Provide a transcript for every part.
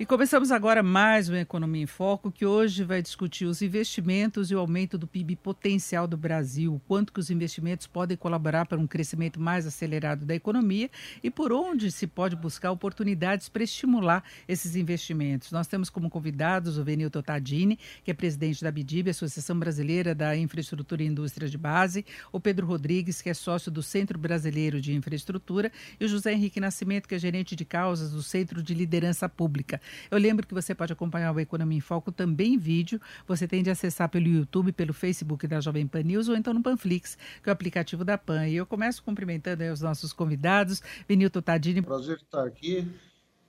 E começamos agora mais uma Economia em Foco, que hoje vai discutir os investimentos e o aumento do PIB potencial do Brasil, quanto que os investimentos podem colaborar para um crescimento mais acelerado da economia e por onde se pode buscar oportunidades para estimular esses investimentos. Nós temos como convidados o Venilton Tadini, que é presidente da BIDIB, Associação Brasileira da Infraestrutura e Indústria de Base, o Pedro Rodrigues, que é sócio do Centro Brasileiro de Infraestrutura, e o José Henrique Nascimento, que é gerente de causas do Centro de Liderança Pública. Eu lembro que você pode acompanhar o Economia em Foco também em vídeo. Você tem de acessar pelo YouTube, pelo Facebook da Jovem Pan News ou então no Panflix, que é o aplicativo da Pan. E eu começo cumprimentando os nossos convidados. Vinilton Tadini. Prazer estar aqui,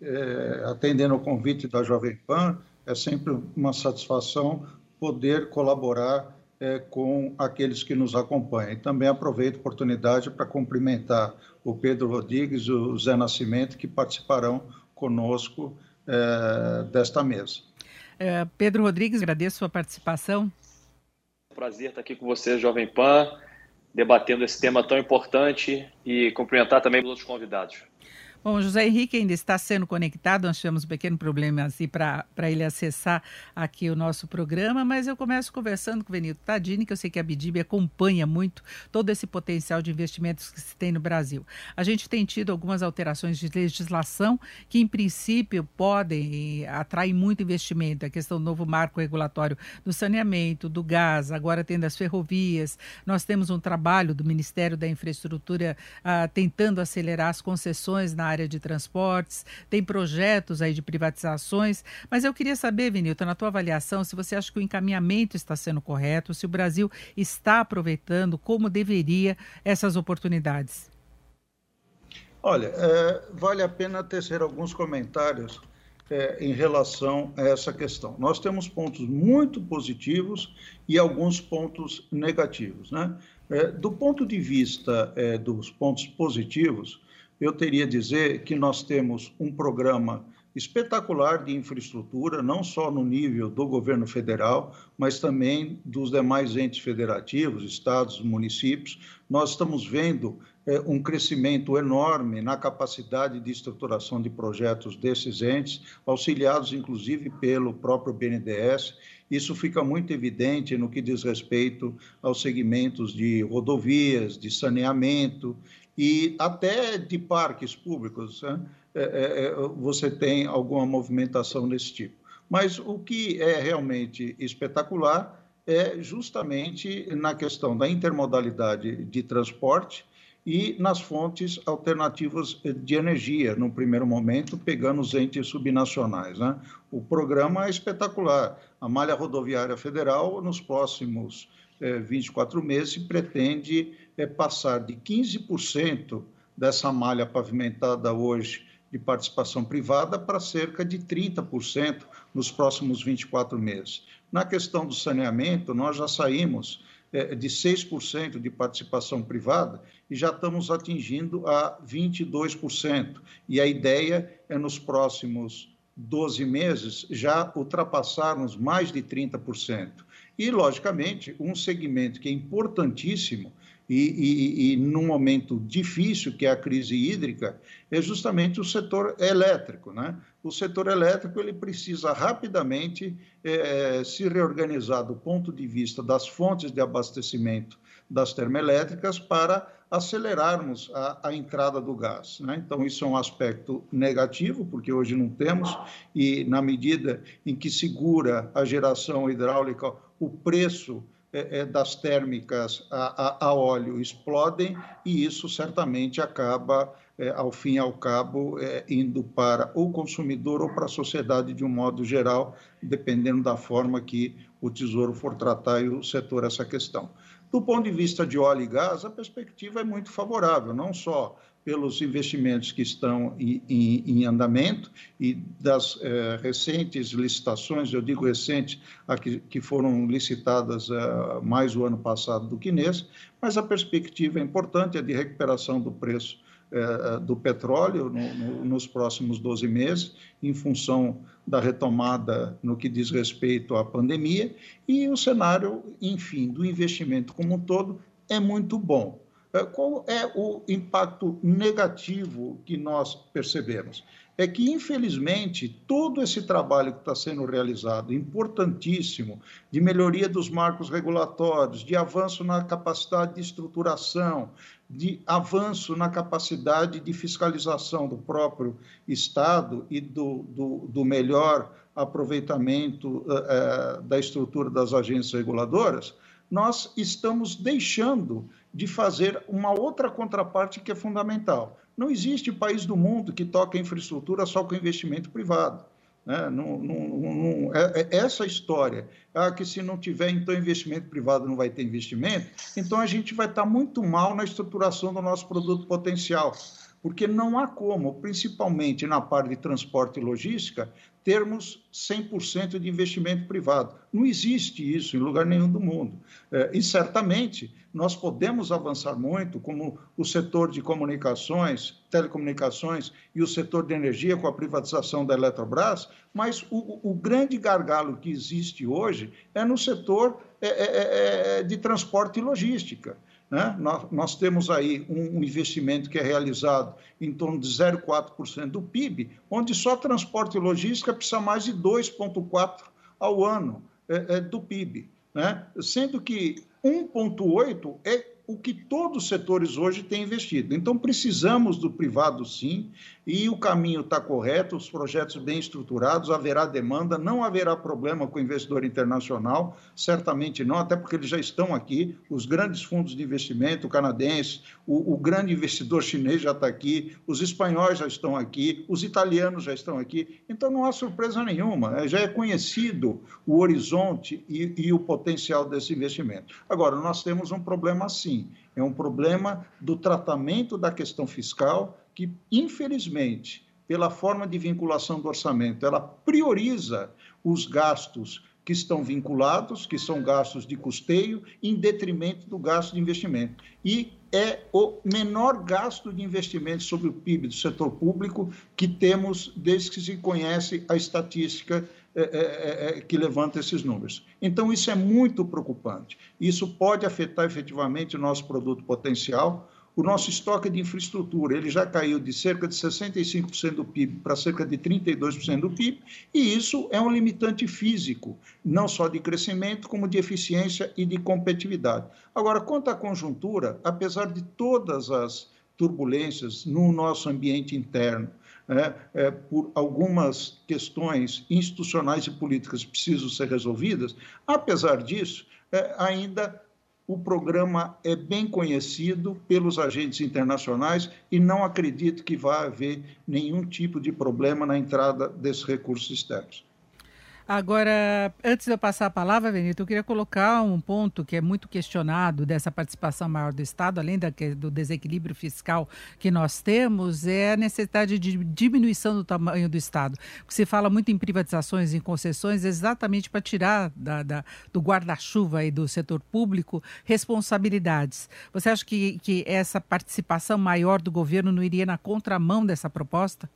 é, atendendo ao convite da Jovem Pan. É sempre uma satisfação poder colaborar é, com aqueles que nos acompanham. Também aproveito a oportunidade para cumprimentar o Pedro Rodrigues o Zé Nascimento, que participarão conosco é, desta mesa. É, Pedro Rodrigues, agradeço a sua participação. Prazer estar aqui com você, Jovem Pan, debatendo esse tema tão importante e cumprimentar também os outros convidados. Bom, José Henrique ainda está sendo conectado, nós tivemos um pequeno problema assim para ele acessar aqui o nosso programa, mas eu começo conversando com o Benito Tadini, que eu sei que a Bidib acompanha muito todo esse potencial de investimentos que se tem no Brasil. A gente tem tido algumas alterações de legislação que, em princípio, podem atrair muito investimento. A questão do novo marco regulatório do saneamento, do gás, agora tendo as ferrovias. Nós temos um trabalho do Ministério da Infraestrutura ah, tentando acelerar as concessões na área de transportes, tem projetos aí de privatizações, mas eu queria saber, Vinilton, na tua avaliação, se você acha que o encaminhamento está sendo correto, se o Brasil está aproveitando como deveria essas oportunidades. Olha, é, vale a pena tecer alguns comentários é, em relação a essa questão. Nós temos pontos muito positivos e alguns pontos negativos. Né? É, do ponto de vista é, dos pontos positivos, eu teria a dizer que nós temos um programa espetacular de infraestrutura, não só no nível do governo federal, mas também dos demais entes federativos, estados, municípios. Nós estamos vendo é, um crescimento enorme na capacidade de estruturação de projetos desses entes, auxiliados inclusive pelo próprio BNDES. Isso fica muito evidente no que diz respeito aos segmentos de rodovias, de saneamento e até de parques públicos, né? é, é, é, você tem alguma movimentação desse tipo. Mas o que é realmente espetacular é justamente na questão da intermodalidade de transporte e nas fontes alternativas de energia, no primeiro momento, pegando os entes subnacionais. Né? O programa é espetacular. A malha rodoviária federal, nos próximos 24 é, meses, pretende é, passar de 15% dessa malha pavimentada hoje de participação privada para cerca de 30% nos próximos 24 meses. Na questão do saneamento, nós já saímos é, de 6% de participação privada e já estamos atingindo a 22%. E a ideia é, nos próximos 12 meses, já ultrapassarmos mais de 30%. E, logicamente, um segmento que é importantíssimo e, e, e num momento difícil, que é a crise hídrica, é justamente o setor elétrico. Né? O setor elétrico ele precisa rapidamente é, se reorganizar do ponto de vista das fontes de abastecimento das termoelétricas para acelerarmos a, a entrada do gás. Né? Então, isso é um aspecto negativo, porque hoje não temos, e na medida em que segura a geração hidráulica, o preço das térmicas a, a, a, óleo explodem e isso certamente acaba, é, ao fim e ao cabo, é, indo para o consumidor ou para a sociedade de um modo geral, dependendo da forma que o Tesouro for tratar e o setor essa questão. Do ponto de vista de óleo e gás, a perspectiva é muito favorável, não só pelos investimentos que estão em, em, em andamento e das eh, recentes licitações, eu digo recentes, que, que foram licitadas eh, mais o ano passado do que nesse, mas a perspectiva é importante, é de recuperação do preço do petróleo no, no, nos próximos 12 meses, em função da retomada no que diz respeito à pandemia, e o cenário, enfim, do investimento como um todo é muito bom. É, qual é o impacto negativo que nós percebemos? É que, infelizmente, todo esse trabalho que está sendo realizado, importantíssimo, de melhoria dos marcos regulatórios, de avanço na capacidade de estruturação, de avanço na capacidade de fiscalização do próprio Estado e do, do, do melhor aproveitamento uh, uh, da estrutura das agências reguladoras, nós estamos deixando de fazer uma outra contraparte que é fundamental. Não existe país do mundo que toca infraestrutura só com investimento privado. Né? Não, não, não, é, é essa história, ah, que se não tiver então investimento privado não vai ter investimento, então a gente vai estar muito mal na estruturação do nosso produto potencial, porque não há como, principalmente na parte de transporte e logística, termos 100% de investimento privado. Não existe isso em lugar nenhum do mundo. É, e certamente nós podemos avançar muito, como o setor de comunicações, telecomunicações e o setor de energia com a privatização da Eletrobras, mas o, o grande gargalo que existe hoje é no setor é, é, de transporte e logística. Né? Nós, nós, temos aí um, investimento que é realizado em torno de 0,4% do PIB, onde só transporte e logística precisa mais de 2,4% ao ano é, é, do PIB. Né? Sendo que 1,8% é o que todos os setores hoje têm investido. Então, precisamos do privado, sim, e o caminho está correto, os projetos bem estruturados, haverá demanda, não haverá problema com o investidor internacional, certamente não, até porque eles já estão aqui, os grandes fundos de investimento canadenses, o, o grande investidor chinês já está aqui, os espanhóis já estão aqui, os italianos já estão aqui, então não há surpresa nenhuma, é, já é conhecido o horizonte e, e o potencial desse investimento. Agora, nós temos um problema sim, é um problema do tratamento da questão fiscal, que, infelizmente, pela forma de vinculação do orçamento, ela prioriza os gastos que estão vinculados, que são gastos de custeio, em detrimento do gasto de investimento. E é o menor gasto de investimento sobre o PIB do setor público que temos desde que se conhece a estatística é, é, é que levanta esses números. Então, isso é muito preocupante. Isso pode afetar efetivamente o nosso produto potencial, o nosso estoque de infraestrutura ele já caiu de cerca de 65% do PIB para cerca de 32% do PIB, e isso é um limitante físico, não só de crescimento, como de eficiência e de competitividade. Agora, quanto à conjuntura, apesar de todas as turbulências no nosso ambiente interno, é, é, por algumas questões institucionais e políticas precisam ser resolvidas, apesar disso, é, ainda o programa é bem conhecido pelos agentes internacionais e não acredito que vá haver nenhum tipo de problema na entrada desses recursos externos. Agora, antes de eu passar a palavra, Benito, eu queria colocar um ponto que é muito questionado dessa participação maior do Estado, além da, do desequilíbrio fiscal que nós temos, é a necessidade de diminuição do tamanho do Estado. Se fala muito em privatizações, em concessões, exatamente para tirar da, da, do guarda-chuva e do setor público responsabilidades. Você acha que, que essa participação maior do governo não iria na contramão dessa proposta?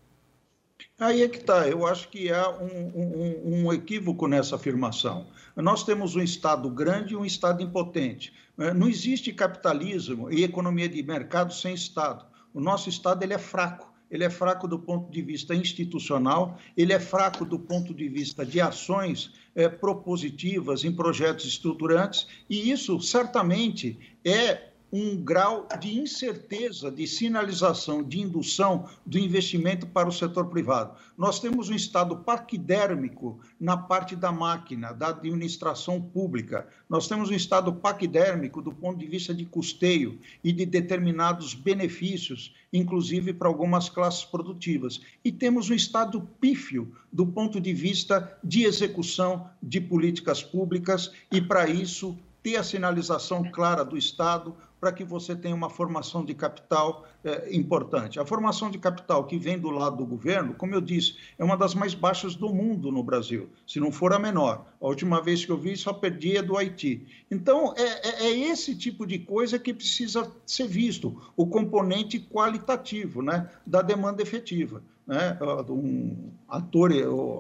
Aí é que está. Eu acho que há um, um, um, equívoco nessa afirmação. Nós temos um Estado grande e um Estado impotente. É, não existe capitalismo e economia de mercado sem Estado. O nosso Estado ele é fraco. Ele é fraco do ponto de vista institucional, ele é fraco do ponto de vista de ações é, propositivas em projetos estruturantes, e isso certamente é um grau de incerteza, de sinalização, de indução do investimento para o setor privado. Nós temos um estado paquidérmico na parte da máquina, da administração pública. Nós temos um estado paquidérmico do ponto de vista de custeio e de determinados benefícios, inclusive para algumas classes produtivas. E temos um estado pífio do ponto de vista de execução de políticas públicas, e para isso ter a sinalização clara do Estado para que você tenha uma formação de capital é, importante. A formação de capital que vem do lado do governo, como eu disse, é uma das mais baixas do mundo no Brasil, se não for a menor. A última vez que eu vi, só perdia do Haiti. Então, é, é, é esse tipo de coisa que precisa ser visto, o componente qualitativo né, da demanda efetiva né, um ator,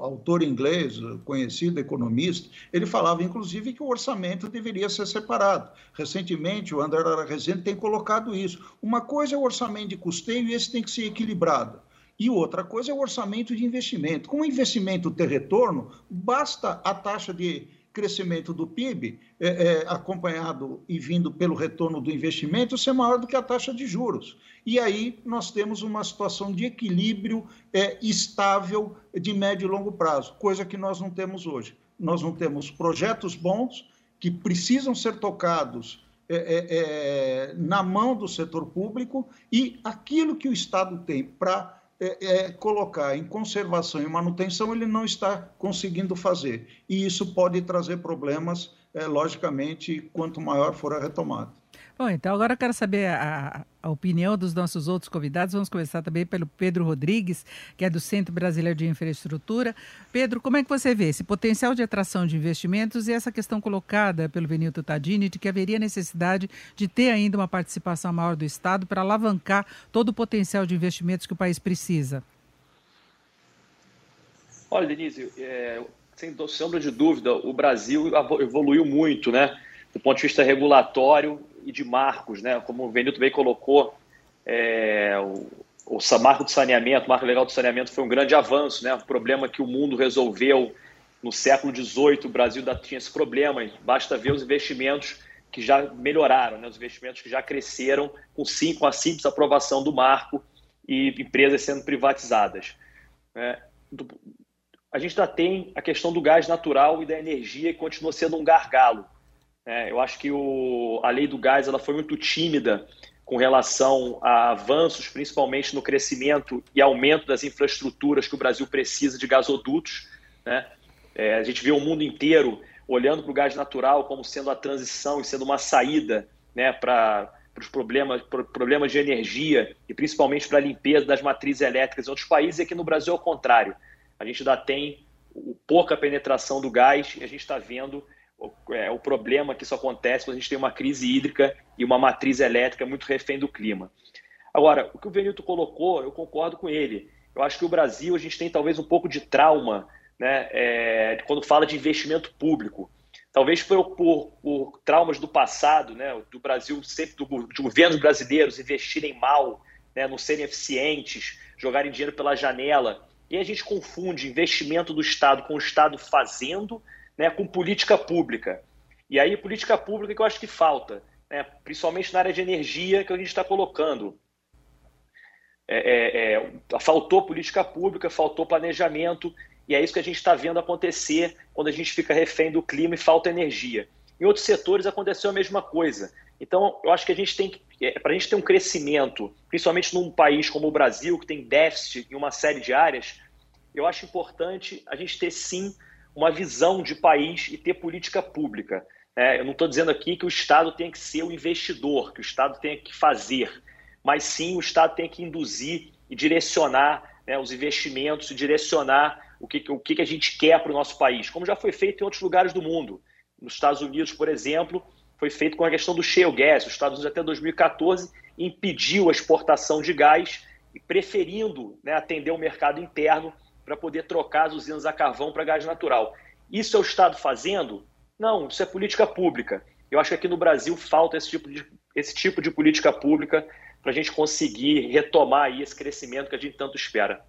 autor inglês, conhecido economista, ele falava, inclusive, que o orçamento deveria ser separado. Recentemente, o André Rezende tem colocado isso. Uma coisa é o orçamento de custeio e esse tem que ser equilibrado. E outra coisa é o orçamento de investimento. Com o investimento ter retorno, basta a taxa de crescimento do PIB, é, é, acompanhado e vindo pelo retorno do investimento, ser maior do que a taxa de juros. E aí nós temos uma situação de equilíbrio é, estável de médio e longo prazo, coisa que nós não temos hoje. Nós não temos projetos bons que precisam ser tocados é, é, é na mão do setor público e aquilo que o Estado tem para é, é, colocar em conservação e manutenção, ele não está conseguindo fazer. E isso pode trazer problemas, é, logicamente, quanto maior for a retomada. Bom, então agora eu quero saber a, a, opinião dos nossos outros convidados. Vamos começar também pelo Pedro Rodrigues, que é do Centro Brasileiro de Infraestrutura. Pedro, como é que você vê esse potencial de atração de investimentos e essa questão colocada pelo Benito Tadini de que haveria necessidade de ter ainda uma participação maior do Estado para alavancar todo o potencial de investimentos que o país precisa? Olha, Denise, é, sem sombra de dúvida, o Brasil evoluiu muito, né? Do ponto de vista regulatório, e de marcos, né? Como o Benito bem colocou, é, o, o marco do saneamento, o marco legal do saneamento foi um grande avanço, né? Um problema que o mundo resolveu no século XVIII, o Brasil ainda tinha esse problema. Basta ver os investimentos que já melhoraram, né? Os investimentos que já cresceram com, sim, com a simples aprovação do marco e empresas sendo privatizadas. É, do, a gente ainda tem a questão do gás natural e da energia que continua sendo um gargalo. É, eu acho que o, a lei do gás ela foi muito tímida com relação a avanços, principalmente no crescimento e aumento das infraestruturas que o Brasil precisa de gasodutos. Né? É, a gente vê o mundo inteiro olhando para o gás natural como sendo a transição e sendo uma saída né, para os problemas, problemas de energia e principalmente para a limpeza das matrizes elétricas em outros países. E aqui no Brasil é o contrário. A gente ainda tem pouca penetração do gás e a gente está vendo o, é, o problema que isso acontece quando a gente tem uma crise hídrica e uma matriz elétrica muito refém do clima. Agora, o que o Benito colocou, eu concordo com ele. Eu acho que o Brasil, a gente tem talvez um pouco de trauma né, é, quando fala de investimento público. Talvez por, por, por, traumas do passado, né, do Brasil, sempre do, de governos brasileiros investirem mal, né, não serem eficientes, jogarem dinheiro pela janela. E a gente confunde investimento do Estado com o Estado fazendo né, com política pública. E aí, política pública que eu acho que falta, né, principalmente na área de energia que a gente está colocando. É, é, é, faltou política pública, faltou planejamento, e é isso que a gente está vendo acontecer quando a gente fica refém do clima e falta energia. Em outros setores aconteceu a mesma coisa. Então, eu acho que a gente tem que, é, para a gente ter um crescimento, principalmente num país como o Brasil, que tem déficit em uma série de áreas, eu acho importante a gente ter sim uma visão de país e ter política pública. É, eu não estou dizendo aqui que o Estado tem que ser o investidor, que o Estado tem que fazer, mas sim o Estado tem que induzir e direcionar né, os investimentos direcionar o que, o que a gente quer para o nosso país, como já foi feito em outros lugares do mundo. Nos Estados Unidos, por exemplo, foi feito com a questão do shale gas. Os Estados Unidos, até 2014, impediu a exportação de gás, preferindo né, atender o mercado interno para poder trocar as usinas a carvão para gás natural. Isso é o Estado fazendo? Não, isso é política pública. Eu acho que aqui no Brasil falta esse tipo de, esse tipo de política pública para a gente conseguir retomar esse crescimento que a gente tanto espera.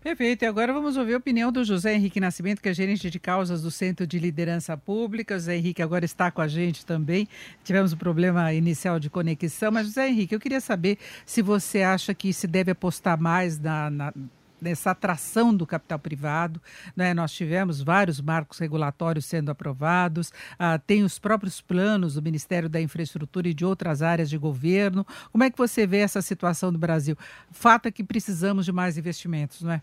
Perfeito. E agora vamos ouvir a opinião do José Henrique Nascimento, que é gerente de causas do Centro de Liderança Pública. José Henrique agora está com a gente também. Tivemos um problema inicial de conexão, mas José Henrique, eu queria saber se você acha que se deve apostar mais na, na nessa atração do capital privado. Né? Nós tivemos vários marcos regulatórios sendo aprovados, ah, tem os próprios planos do Ministério da Infraestrutura e de outras áreas de governo. Como é que você vê essa situação do Brasil? Fato é que precisamos de mais investimentos, não é?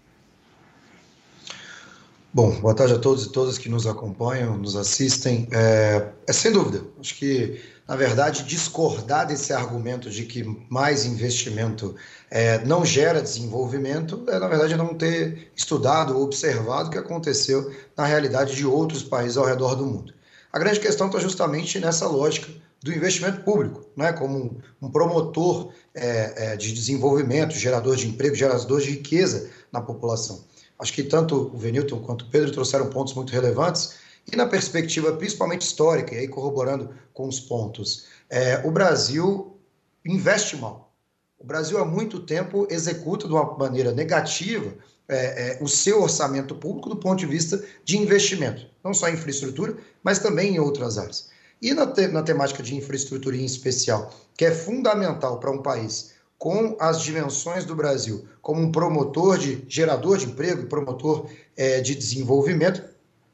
Bom, boa tarde a todos e todas que nos acompanham, nos assistem. É, é sem dúvida, acho que, na verdade, discordar desse argumento de que mais investimento é, não gera desenvolvimento é, na verdade, não ter estudado ou observado o que aconteceu na realidade de outros países ao redor do mundo. A grande questão está justamente nessa lógica do investimento público, né, como um, promotor é, é, de desenvolvimento, gerador de emprego, gerador de riqueza na população. Acho que tanto o Venilton quanto o Pedro trouxeram pontos muito relevantes e na perspectiva principalmente histórica, e aí corroborando com os pontos, é, o Brasil investe mal. O Brasil há muito tempo executa de uma maneira negativa é, é, o seu orçamento público do ponto de vista de investimento, não só em infraestrutura, mas também em outras áreas. E na, te na temática de infraestrutura em especial, que é fundamental para um país com as dimensões do Brasil como um promotor de gerador de emprego, promotor é, de desenvolvimento,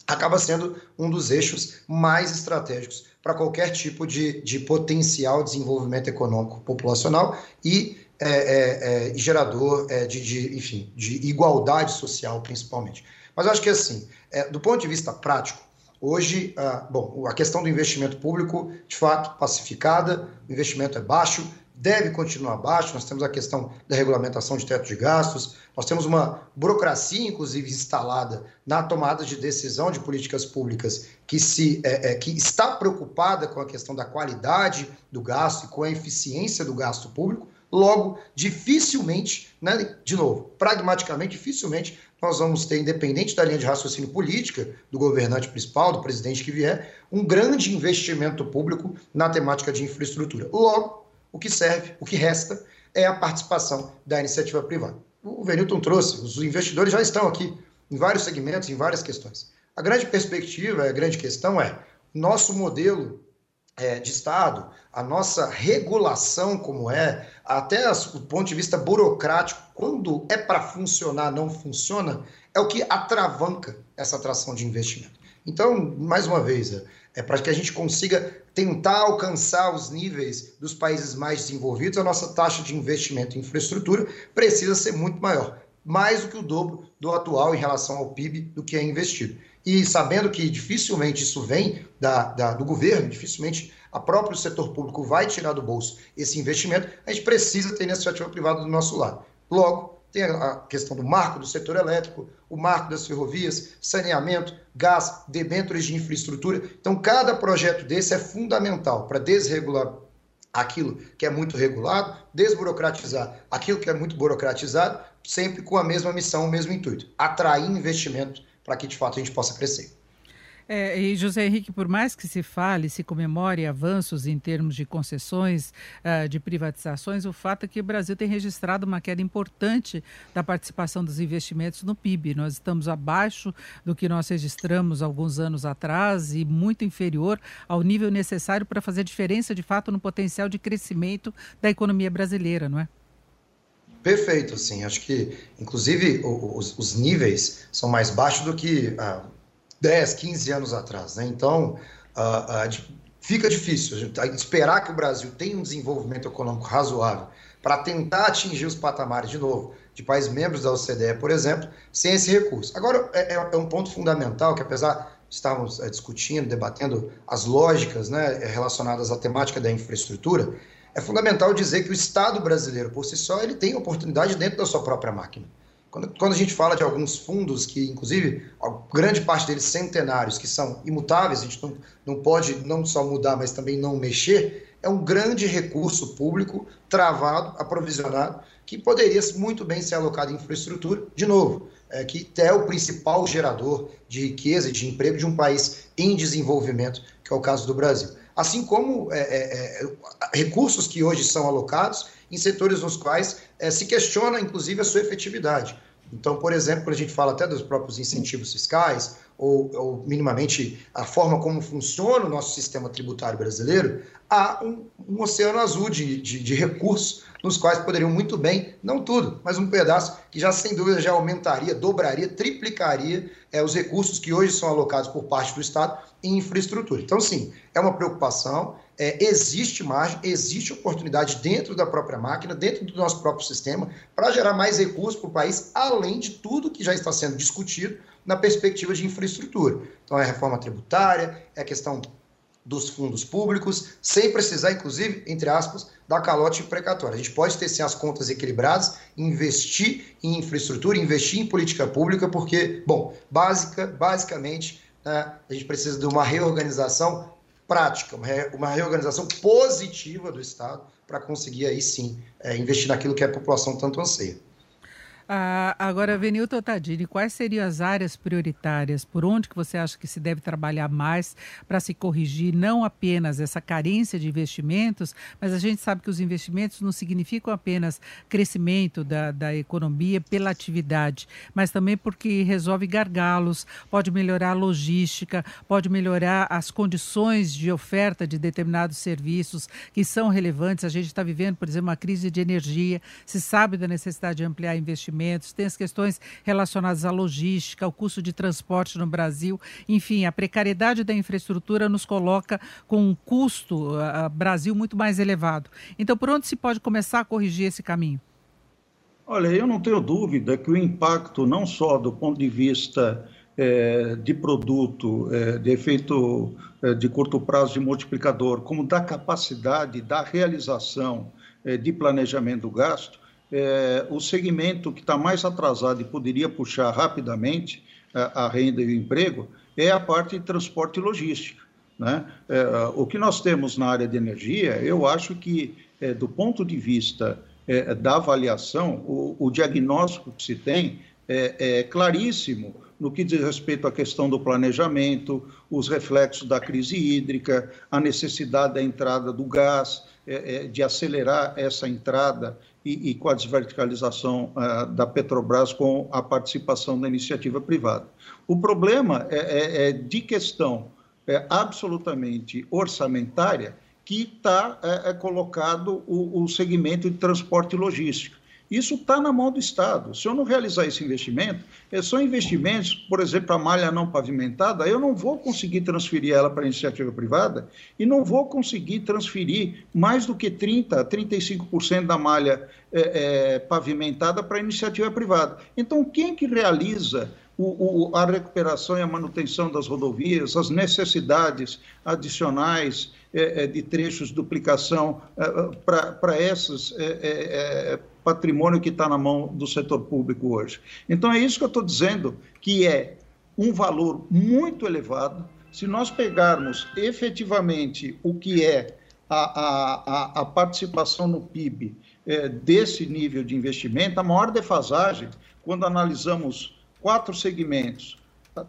acaba sendo um dos eixos mais estratégicos para qualquer tipo de, de potencial desenvolvimento econômico populacional e é, é, é gerador é, de, de, enfim, de igualdade social, principalmente. Mas eu acho que, assim, é, do ponto de vista prático, hoje, ah, bom, a questão do investimento público, de fato, pacificada, o investimento é baixo, deve continuar baixo. Nós temos a questão da regulamentação de teto de gastos, nós temos uma burocracia, inclusive, instalada na tomada de decisão de políticas públicas que, se, é, é, que está preocupada com a questão da qualidade do gasto e com a eficiência do gasto público. Logo, dificilmente, né, de novo, pragmaticamente, dificilmente nós vamos ter, independente da linha de raciocínio política do governante principal, do presidente que vier, um grande investimento público na temática de infraestrutura. Logo, o que serve, o que resta, é a participação da iniciativa privada. O Venilton trouxe, os investidores já estão aqui em vários segmentos, em várias questões. A grande perspectiva, a grande questão é nosso modelo é, de Estado, a nossa regulação como é, até o ponto de vista burocrático, quando é para funcionar, não funciona, é o que atravanca essa atração de investimento. Então, mais uma vez, é, para que a gente consiga tentar alcançar os níveis dos países mais desenvolvidos, a nossa taxa de investimento em infraestrutura precisa ser muito maior, mais do que o dobro do atual em relação ao PIB do que é investido. E sabendo que dificilmente isso vem da, da, do governo, dificilmente a próprio setor público vai tirar do bolso esse investimento, a gente precisa ter iniciativa privada do nosso lado. Logo, tem a questão do marco do setor elétrico, o marco das ferrovias, saneamento, gás, debêntures de infraestrutura. Então, cada projeto desse é fundamental para desregular aquilo que é muito regulado, desburocratizar aquilo que é muito burocratizado, sempre com a mesma missão, o mesmo intuito: atrair investimento para que de fato a gente possa crescer. É, e José Henrique, por mais que se fale, se comemore avanços em termos de concessões, uh, de privatizações, o fato é que o Brasil tem registrado uma queda importante da participação dos investimentos no PIB. Nós estamos abaixo do que nós registramos alguns anos atrás e muito inferior ao nível necessário para fazer diferença, de fato, no potencial de crescimento da economia brasileira, não é? Perfeito, sim. Acho que, inclusive, os, os níveis são mais baixos do que ah, 10, 15 anos atrás. Né? Então, uh, uh, fica difícil esperar que o Brasil tenha um desenvolvimento econômico razoável para tentar atingir os patamares, de novo, de países membros da OCDE, por exemplo, sem esse recurso. Agora, é, é, é um ponto fundamental que, apesar de estarmos é, discutindo, debatendo as lógicas né, relacionadas à temática da infraestrutura, é fundamental dizer que o Estado brasileiro, por si só, ele tem oportunidade dentro da sua própria máquina. Quando, quando a gente fala de alguns fundos que, inclusive, grande parte deles centenários, que são imutáveis, a gente não, não pode não só mudar, mas também não mexer, é um grande recurso público travado, aprovisionado, que poderia muito bem ser alocado em infraestrutura, de novo, é, que é o principal gerador de riqueza e de emprego de um país em desenvolvimento, que é o caso do Brasil. Assim como é, é, é recursos que hoje são alocados em setores nos quais é, se questiona, inclusive, a sua efetividade. Então, por exemplo, quando a gente fala até dos próprios incentivos fiscais, ou, ou minimamente a forma como funciona o nosso sistema tributário brasileiro, há um, um oceano azul de, de, de recursos nos quais poderiam muito bem, não tudo, mas um pedaço que já sem dúvida já aumentaria, dobraria, triplicaria é, os recursos que hoje são alocados por parte do Estado em infraestrutura. Então, sim, é uma preocupação, é, existe margem, existe oportunidade dentro da própria máquina, dentro do nosso próprio sistema, para gerar mais recursos para o país, além de tudo que já está sendo discutido na perspectiva de infraestrutura. Então, é a reforma tributária, é a questão dos fundos públicos, sem precisar, inclusive, entre aspas, da calote precatória. A gente pode ter sim as contas equilibradas, investir em infraestrutura, investir em política pública, porque, bom, básica, basicamente, né, a gente precisa de uma reorganização prática, uma, re, uma reorganização positiva do Estado para conseguir aí sim é, investir naquilo que a população tanto anseia. Ah, agora, Venilton Tadini, quais seriam as áreas prioritárias? Por onde que você acha que se deve trabalhar mais para se corrigir não apenas essa carência de investimentos, mas a gente sabe que os investimentos não significam apenas crescimento da, da economia pela atividade, mas também porque resolve gargalos, pode melhorar a logística, pode melhorar as condições de oferta de determinados serviços que são relevantes. A gente está vivendo, por exemplo, uma crise de energia, se sabe da necessidade de ampliar investimentos investimentos, tem as questões relacionadas à logística, ao custo de transporte no Brasil. Enfim, a precariedade da infraestrutura nos coloca com um custo uh, Brasil muito mais elevado. Então, por onde se pode começar a corrigir esse caminho? Olha, eu não tenho dúvida que o impacto, não só do ponto de vista é, de produto, é, de efeito é, de curto prazo de multiplicador, como da capacidade da realização de planejamento do gasto, é, o segmento que está mais atrasado e poderia puxar rapidamente a, a, renda e o emprego é a parte de transporte e logística. Né? É, o que nós temos na área de energia, eu acho que, é, do ponto de vista é, da avaliação, o, o, diagnóstico que se tem é, é claríssimo no que diz respeito à questão do planejamento, os reflexos da crise hídrica, a necessidade da entrada do gás, é, é, de acelerar essa entrada e, e com a desverticalização uh, da Petrobras com a participação da iniciativa privada. O problema é, é, é de questão é, absolutamente orçamentária que está é, é, colocado o, o segmento de transporte e logística. Isso está na mão do Estado. Se eu não realizar esse investimento, é são investimentos, por exemplo, a malha não pavimentada, eu não vou conseguir transferir ela para a iniciativa privada e não vou conseguir transferir mais do que 30%, 35% da malha é, é, pavimentada para a iniciativa privada. Então, quem que realiza o, o, a recuperação e a manutenção das rodovias, as necessidades adicionais de trechos de duplicação é, é para esses é, patrimônio que está na mão do setor público hoje. Então é isso que eu estou dizendo, que é um valor muito elevado. Se nós pegarmos efetivamente o que é a, a, a participação no PIB é, desse nível de investimento, a maior defasagem, quando analisamos quatro segmentos,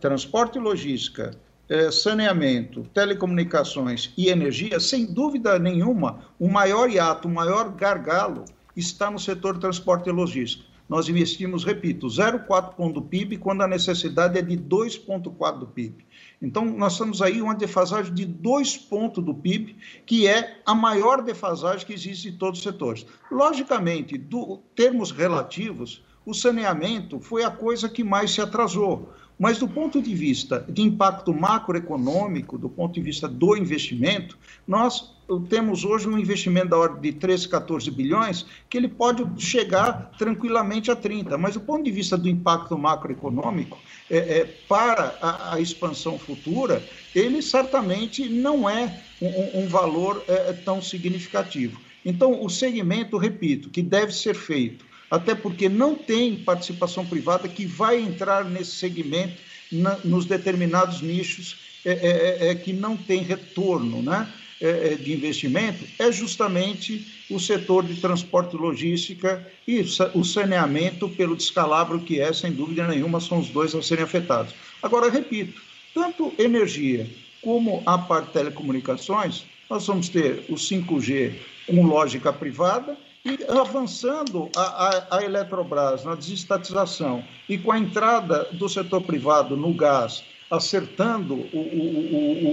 transporte e logística, é, saneamento, telecomunicações e energia, sem dúvida nenhuma, o maior hiato, o maior gargalo está no setor transporte e logística. Nós investimos, repito, 0,4 ponto do PIB, quando a necessidade é de 2,4 do PIB. Então, nós estamos aí uma defasagem de 2 pontos do PIB, que é a maior defasagem que existe em todos os setores. Logicamente, do termos relativos, o saneamento foi a coisa que mais se atrasou. Mas do ponto de vista de impacto macroeconômico, do ponto de vista do investimento, nós temos hoje um investimento da ordem de 13, 14 bilhões, que ele pode chegar tranquilamente a 30. Mas do ponto de vista do impacto macroeconômico, é, é, para a, a, expansão futura, ele certamente não é um, um valor é, tão significativo. Então, o segmento, repito, que deve ser feito até porque não tem participação privada que vai entrar nesse segmento na, nos determinados nichos é, é, é, é que não tem retorno né, é, é, de investimento, é justamente o setor de transporte e logística e o saneamento pelo descalabro que é, sem dúvida nenhuma, são os dois a serem afetados. Agora, repito, tanto energia como a parte de telecomunicações, nós vamos ter o 5G com lógica privada, e avançando a, a, a, Eletrobras na desestatização e com a entrada do setor privado no gás, acertando o, o,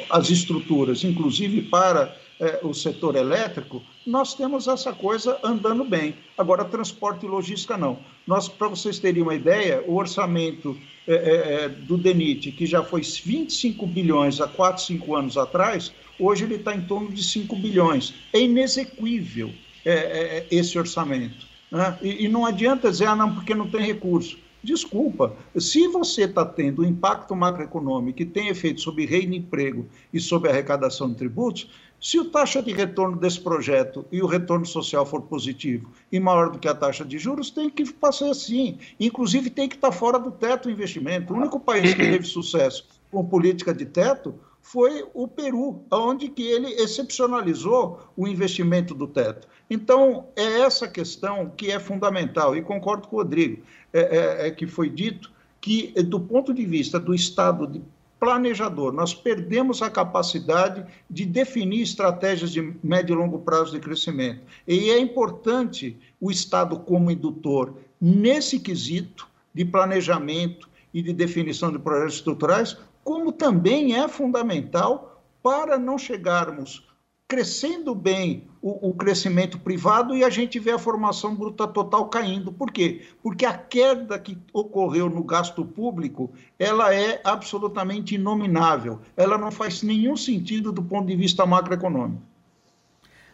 o, as estruturas, inclusive para é, o setor elétrico, nós temos essa coisa andando bem. Agora, transporte e logística, não. Nós, para vocês terem uma ideia, o orçamento é, é, é do DENIT, que já foi 25 bilhões há 4, 5 anos atrás, hoje ele está em torno de 5 bilhões. É inexequível é, é, esse orçamento. Né? E, e não adianta dizer, ah, não, porque não tem recurso. Desculpa, se você está tendo um impacto macroeconômico que tem efeito sobre renda e emprego e sobre arrecadação de tributos, se a taxa de retorno desse projeto e o retorno social for positivo e maior do que a taxa de juros, tem que passar assim. Inclusive, tem que estar fora do teto o investimento. O único país que teve sucesso com política de teto foi o Peru, onde que ele excepcionalizou o investimento do teto. Então, é essa questão que é fundamental, e concordo com o Rodrigo, é, é, é que foi dito que, do ponto de vista do Estado de planejador, nós perdemos a capacidade de definir estratégias de médio e longo prazo de crescimento. E é importante o Estado como indutor nesse quesito de planejamento e de definição de projetos estruturais, como também é fundamental para não chegarmos crescendo bem o, o, crescimento privado e a gente vê a formação bruta total caindo. Por quê? Porque a queda que ocorreu no gasto público, ela é absolutamente inominável. Ela não faz nenhum sentido do ponto de vista macroeconômico.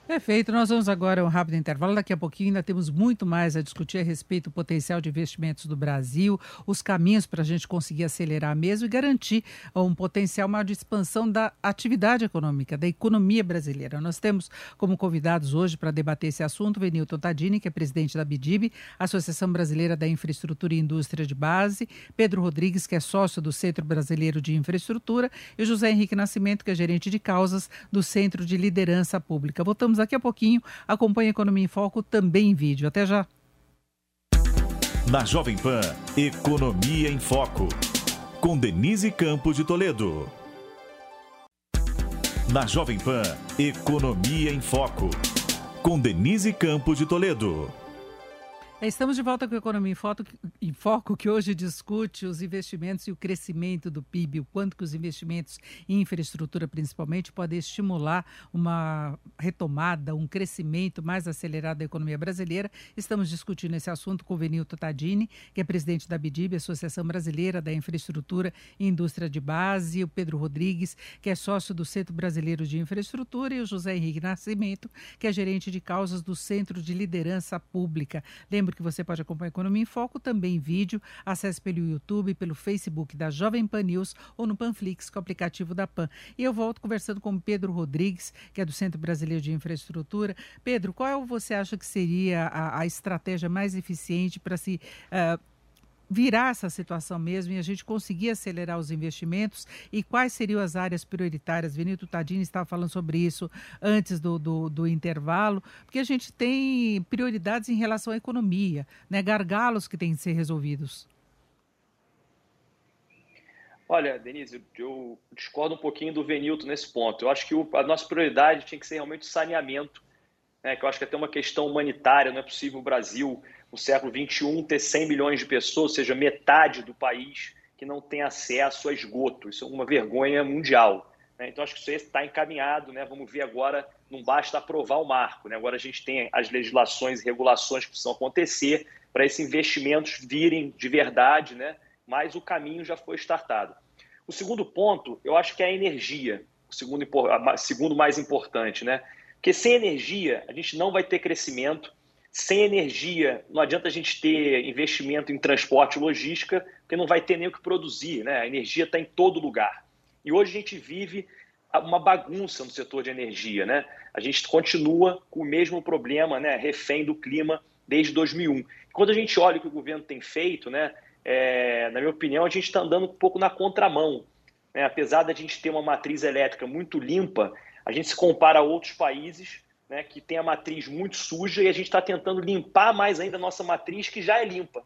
Perfeito. Nós vamos agora a um rápido intervalo. Daqui a pouquinho ainda temos muito mais a discutir a respeito do potencial de investimentos do Brasil, os caminhos para a gente conseguir acelerar mesmo e garantir um potencial maior de expansão da atividade econômica, da economia brasileira. Nós temos como convidados hoje para debater esse assunto Venilton Tadini, que é presidente da BIDIB, Associação Brasileira da Infraestrutura e Indústria de Base, Pedro Rodrigues, que é sócio do Centro Brasileiro de Infraestrutura, e José Henrique Nascimento, que é gerente de causas do Centro de Liderança Pública. Voltamos voltamos daqui a pouquinho. Acompanhe Economia em Foco também em vídeo. Até já. Na Jovem Pan, Economia em Foco. Com Denise Campos de Toledo. Na Jovem Pan, Economia em Foco. Com Denise Campos de Toledo. Estamos de volta com a Economia em, em, Foco, que hoje discute os investimentos e o crescimento do PIB, o quanto que os investimentos em infraestrutura, principalmente, podem estimular uma retomada, um crescimento mais acelerado da economia brasileira. Estamos discutindo esse assunto com o Venilto Tadini, que é presidente da BIDIB, Associação Brasileira da Infraestrutura e Indústria de Base, o Pedro Rodrigues, que é sócio do Centro Brasileiro de Infraestrutura, e o José Henrique Nascimento, que é gerente de causas do Centro de Liderança Pública. Lembro Que você pode acompanhar Economia em Foco também em vídeo. Acesse pelo YouTube, pelo Facebook da Jovem Pan News ou no Panflix, com o aplicativo da Pan. E eu volto conversando com Pedro Rodrigues, que é do Centro Brasileiro de Infraestrutura. Pedro, qual você acha que seria a, a estratégia mais eficiente para se uh, virar essa situação mesmo e a gente conseguir acelerar os investimentos e quais seriam as áreas prioritárias? Benito Tadini estava falando sobre isso antes do, do, do, intervalo, porque a gente tem prioridades em relação à economia, né? gargalos que têm que ser resolvidos. Olha, Denise, eu discordo um pouquinho do Venilto nesse ponto. Eu acho que a nossa prioridade tinha que ser realmente o saneamento, né, que eu acho que é até uma questão humanitária, não é possível o Brasil no século XXI ter 100 milhões de pessoas, ou seja, metade do país que não tem acesso a esgoto. Isso é uma vergonha mundial. Né? Então, acho que isso está encaminhado. Né? Vamos ver agora, não basta aprovar o marco. Né? Agora a gente tem as legislações e regulações que precisam acontecer para esses investimentos virem de verdade, né? mas o caminho já foi startado. O segundo ponto, eu acho que é a energia, o segundo, segundo mais importante. Né? Porque sem energia, a gente não vai ter crescimento, sem energia, não adianta a gente ter investimento em transporte e logística, porque não vai ter nem o que produzir, né? A energia está em todo lugar. E hoje a gente vive uma bagunça no setor de energia, né? A gente continua com o mesmo problema, né? Refém do clima desde 2001. Quando a gente olha o que o governo tem feito, né? É, na minha opinião, a gente está andando um pouco na contramão. Né? Apesar da gente ter uma matriz elétrica muito limpa, a gente se compara a outros países né, que tem a matriz muito suja e a gente está tentando limpar mais ainda a nossa matriz, que já é limpa.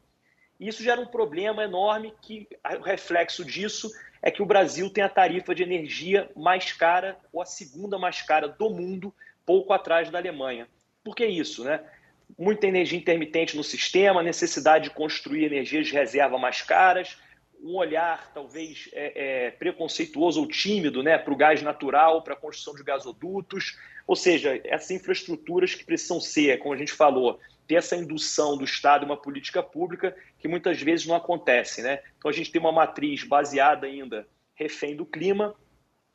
Isso gera um problema enorme que o reflexo disso é que o Brasil tem a tarifa de energia mais cara, ou a segunda mais cara do mundo, pouco atrás da Alemanha. Por que isso? Né? Muita energia intermitente no sistema, necessidade de construir energias de reserva mais caras, um olhar talvez é, é, preconceituoso ou tímido né, para o gás natural, para a construção de gasodutos, Ou seja, essas infraestruturas que precisam ser, como a gente falou, ter essa indução do Estado em uma política pública que muitas vezes não acontece. Né? Então a gente tem uma matriz baseada ainda refém do clima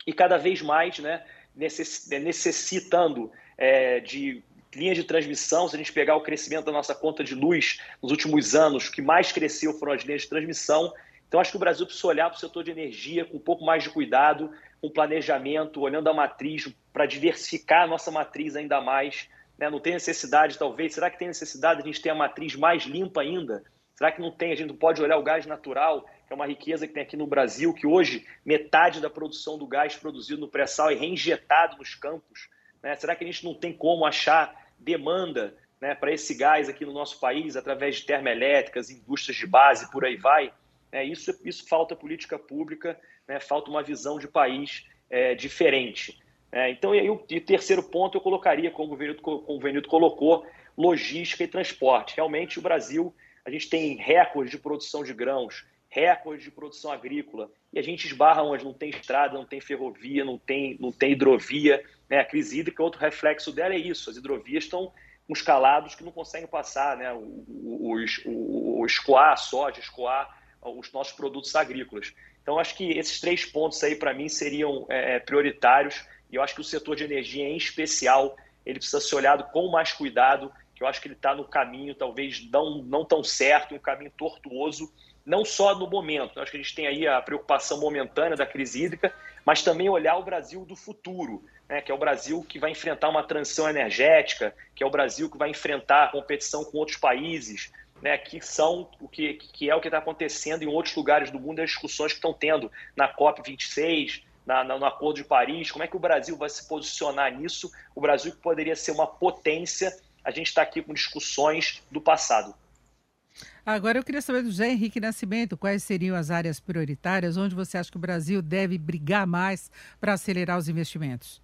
e cada vez mais né, necessitando é, de linhas de transmissão. Se a gente pegar o crescimento da nossa conta de luz nos últimos anos, o que mais cresceu foram as linhas de transmissão. Então, acho que o Brasil precisa olhar para o setor de energia com um pouco mais de cuidado, com planejamento, olhando a matriz, para diversificar a nossa matriz ainda mais. Né? Não tem necessidade, talvez, será que tem necessidade de a gente ter a matriz mais limpa ainda? Será que não tem? A gente não pode olhar o gás natural, que é uma riqueza que tem aqui no Brasil, que hoje metade da produção do gás produzido no pré-sal é reinjetado nos campos. Né? Será que a gente não tem como achar demanda né, para esse gás aqui no nosso país, através de termoelétricas, indústrias de base, por aí vai? É, isso, isso falta política pública, né, falta uma visão de país é, diferente. É, então, e aí, o, e o terceiro ponto eu colocaria, como o Venildo, como o Venildo colocou, logística e transporte. Realmente, o Brasil, a gente tem recordes de produção de grãos, recordes de produção agrícola, e a gente esbarra onde não tem estrada, não tem ferrovia, não tem, não tem hidrovia. Né? A crise hídrica, outro reflexo dela é isso, as hidrovias estão escalados que não conseguem passar, né? o, o, o, o escoar a soja, escoar os nossos produtos agrícolas. Então, acho que esses três pontos aí, para mim, seriam é, é, prioritários e eu acho que o setor de energia, em especial, ele precisa ser olhado com mais cuidado, que eu acho que ele está no caminho, talvez não, não tão certo, um caminho tortuoso, não só no momento. Eu acho que a gente tem aí a preocupação momentânea da crise hídrica, mas também olhar o Brasil do futuro, né, que é o Brasil que vai enfrentar uma transição energética, que é o Brasil que vai enfrentar a competição com outros países, né, que são o que, que é o que está acontecendo em outros lugares do mundo, as discussões que estão tendo na COP 26, na, na, no Acordo de Paris, como é que o Brasil vai se posicionar nisso? O Brasil que poderia ser uma potência, a gente está aqui com discussões do passado. Agora eu queria saber do José Henrique Nascimento, quais seriam as áreas prioritárias onde você acha que o Brasil deve brigar mais para acelerar os investimentos?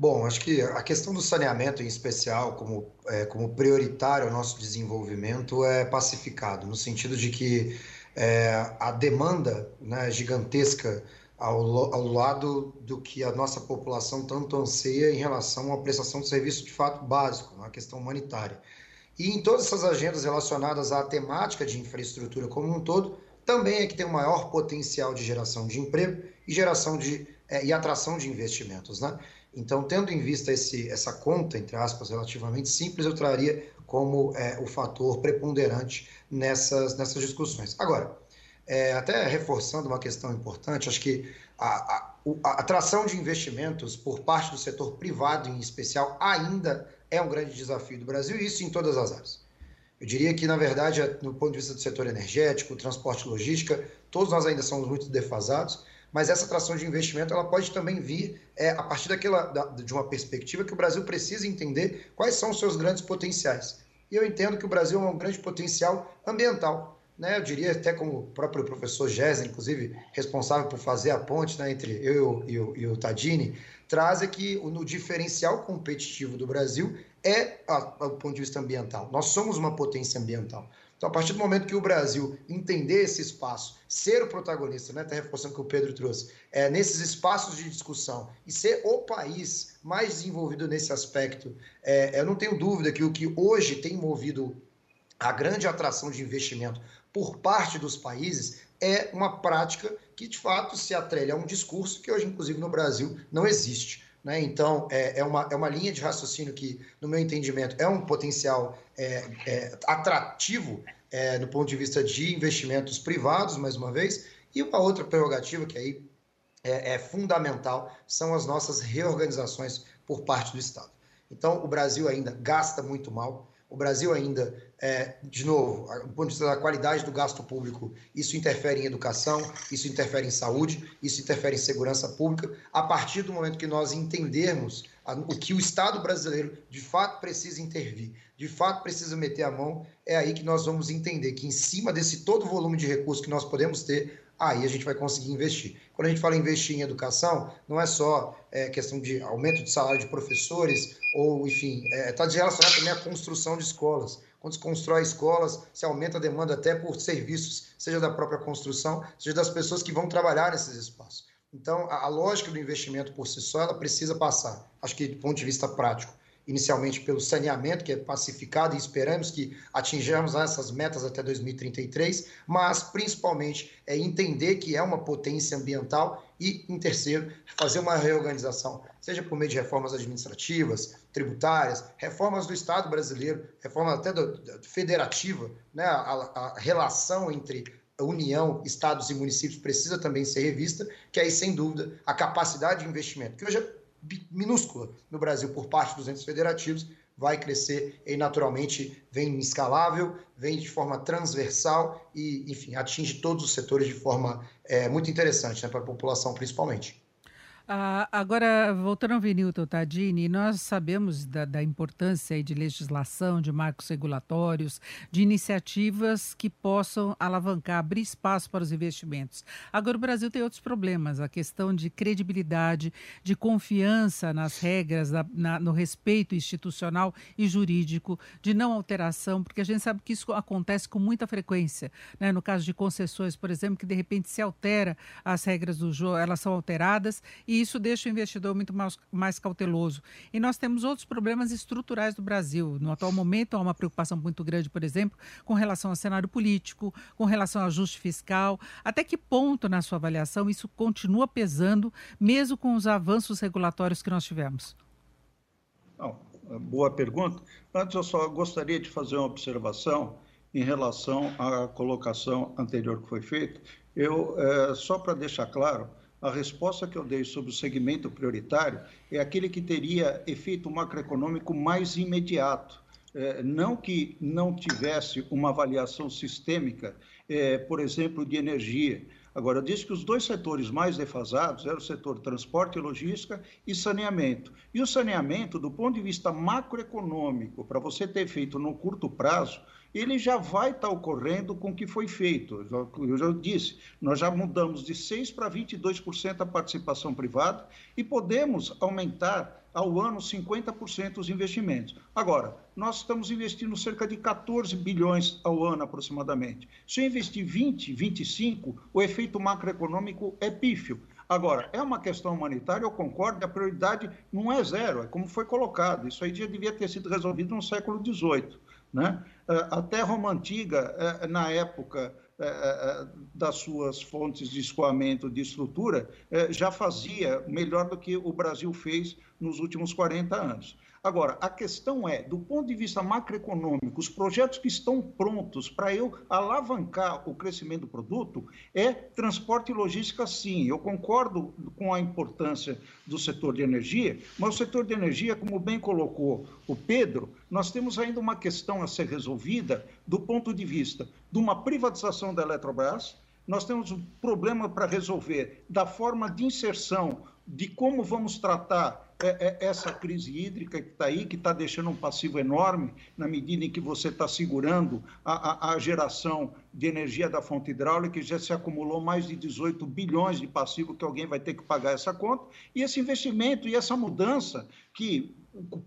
Bom, acho que a questão do saneamento, em especial, como, é, como prioritário ao nosso desenvolvimento, é pacificado, no sentido de que é, a demanda né, gigantesca ao, ao lado do que a nossa população tanto anseia em relação à prestação de serviço de fato básico, na questão humanitária. E em todas essas agendas relacionadas à temática de infraestrutura como um todo, também é que tem o maior potencial de geração de emprego e geração de é, e atração de investimentos, né? Então, tendo em vista esse, essa conta, entre aspas, relativamente simples, eu traria como é, o fator preponderante nessas, nessas discussões. Agora, é, até reforçando uma questão importante, acho que a, a, a, atração de investimentos por parte do setor privado, em especial, ainda é um grande desafio do Brasil, e isso em todas as áreas. Eu diria que, na verdade, no ponto de vista do setor energético, transporte e logística, todos nós ainda somos muito defasados, mas essa atração de investimento ela pode também vir é, a partir daquela, da, de uma perspectiva que o Brasil precisa entender quais são os seus grandes potenciais. E eu entendo que o Brasil é um grande potencial ambiental. Né? Eu diria até como o próprio professor Gésner, inclusive responsável por fazer a ponte né, entre eu e o, e o Tadini, traz aqui o, no diferencial competitivo do Brasil é o ponto de vista ambiental. Nós somos uma potência ambiental. Então, a partir do momento que o Brasil entender esse espaço, ser o protagonista, né, até reforçando que o Pedro trouxe, é, nesses espaços de discussão e ser o país mais desenvolvido nesse aspecto, é, eu não tenho dúvida que o que hoje tem movido a grande atração de investimento por parte dos países é uma prática que, de fato, se atrelha a um discurso que hoje, inclusive no Brasil, não existe. Né? Então, é, é, uma, é uma linha de raciocínio que, no meu entendimento, é um potencial é, é, atrativo é, do ponto de vista de investimentos privados, mais uma vez, e uma outra prerrogativa que aí é, é fundamental são as nossas reorganizações por parte do Estado. Então, o Brasil ainda gasta muito mal, o Brasil ainda, é, de novo, do ponto de vista da qualidade do gasto público, isso interfere em educação, isso interfere em saúde, isso interfere em segurança pública. A partir do momento que nós entendermos o que o Estado brasileiro de fato precisa intervir, de fato precisa meter a mão, é aí que nós vamos entender que em cima desse todo volume de recursos que nós podemos ter, aí a gente vai conseguir investir. Quando a gente fala em investir em educação, não é só é, questão de aumento de salário de professores, ou, enfim, está é, tá também à construção de escolas. Quando se constrói escolas, se aumenta a demanda até por serviços, seja da própria construção, seja das pessoas que vão trabalhar nesses espaços. Então, a, a lógica do investimento por si só, ela precisa passar, acho que do ponto de vista prático, inicialmente pelo saneamento, que é pacificado, e esperamos que atinjamos essas metas até 2033, mas principalmente é entender que é uma potência ambiental e, em terceiro, fazer uma reorganização, seja por meio de reformas administrativas, tributárias, reformas do Estado brasileiro, reforma até do, do federativa, né? a, a relação entre a União, estados e municípios precisa também ser revista, que aí, sem dúvida, a capacidade de investimento, que hoje é minúscula no Brasil por parte dos entes federativos, vai crescer e naturalmente vem escalável, vem de forma transversal e, enfim, atinge todos os setores de forma é, muito interessante né, para a população principalmente. Ah, agora, voltando ao Vinilton Tadini, nós sabemos da, da importância de legislação, de marcos regulatórios, de iniciativas que possam alavancar, abrir espaço para os investimentos. Agora, o Brasil tem outros problemas, a questão de credibilidade, de confiança nas regras, na, no respeito institucional e jurídico, de não alteração, porque a gente sabe que isso acontece com muita frequência. Né? No caso de concessões, por exemplo, que de repente se altera as regras do jogo, elas são alteradas e isso deixa o investidor muito mais, mais cauteloso. E nós temos outros problemas estruturais do Brasil. No atual momento, há uma preocupação muito grande, por exemplo, com relação ao cenário político, com relação ao ajuste fiscal. Até que ponto, na sua avaliação, isso continua pesando, mesmo com os avanços regulatórios que nós tivemos? Não, boa pergunta. Antes, eu só gostaria de fazer uma observação em relação à colocação anterior que foi feita. Eu, é, só para deixar claro, a resposta que eu dei sobre o segmento prioritário é aquele que teria efeito macroeconômico mais imediato. É, não que não tivesse uma avaliação sistêmica, é, por exemplo, de energia. Agora, eu disse que os dois setores mais defasados eram o setor transporte e logística e saneamento. E o saneamento, do ponto de vista macroeconômico, para você ter feito no curto prazo, ele já vai estar ocorrendo com o que foi feito. Eu já disse, nós já mudamos de 6% para 22% a participação privada e podemos aumentar ao ano 50% os investimentos. Agora, nós estamos investindo cerca de 14 bilhões ao ano aproximadamente. Se eu investir 20, 25, o efeito macroeconômico é pífio. Agora, é uma questão humanitária, eu concordo, a prioridade não é zero, é como foi colocado. Isso aí já devia ter sido resolvido no século XVIII. Né? Eh, até Roma Antiga, eh, na época eh, das suas fontes de escoamento de estrutura, já fazia melhor do que o Brasil fez nos últimos 40 anos. Agora, a questão é, do ponto de vista macroeconômico, os projetos que estão prontos para eu alavancar o crescimento do produto é transporte e logística, sim. Eu concordo com a importância do setor de energia, mas o setor de energia, como bem colocou o Pedro, nós temos ainda uma questão a ser resolvida do ponto de vista de uma privatização da Eletrobras, nós temos um problema para resolver da forma de inserção de como vamos tratar essa crise hídrica que está aí, que está deixando um passivo enorme, na medida em que você está segurando a, a, a, geração de energia da fonte hidráulica, que já se acumulou mais de 18 bilhões de passivo que alguém vai ter que pagar essa conta, e esse investimento e essa mudança, que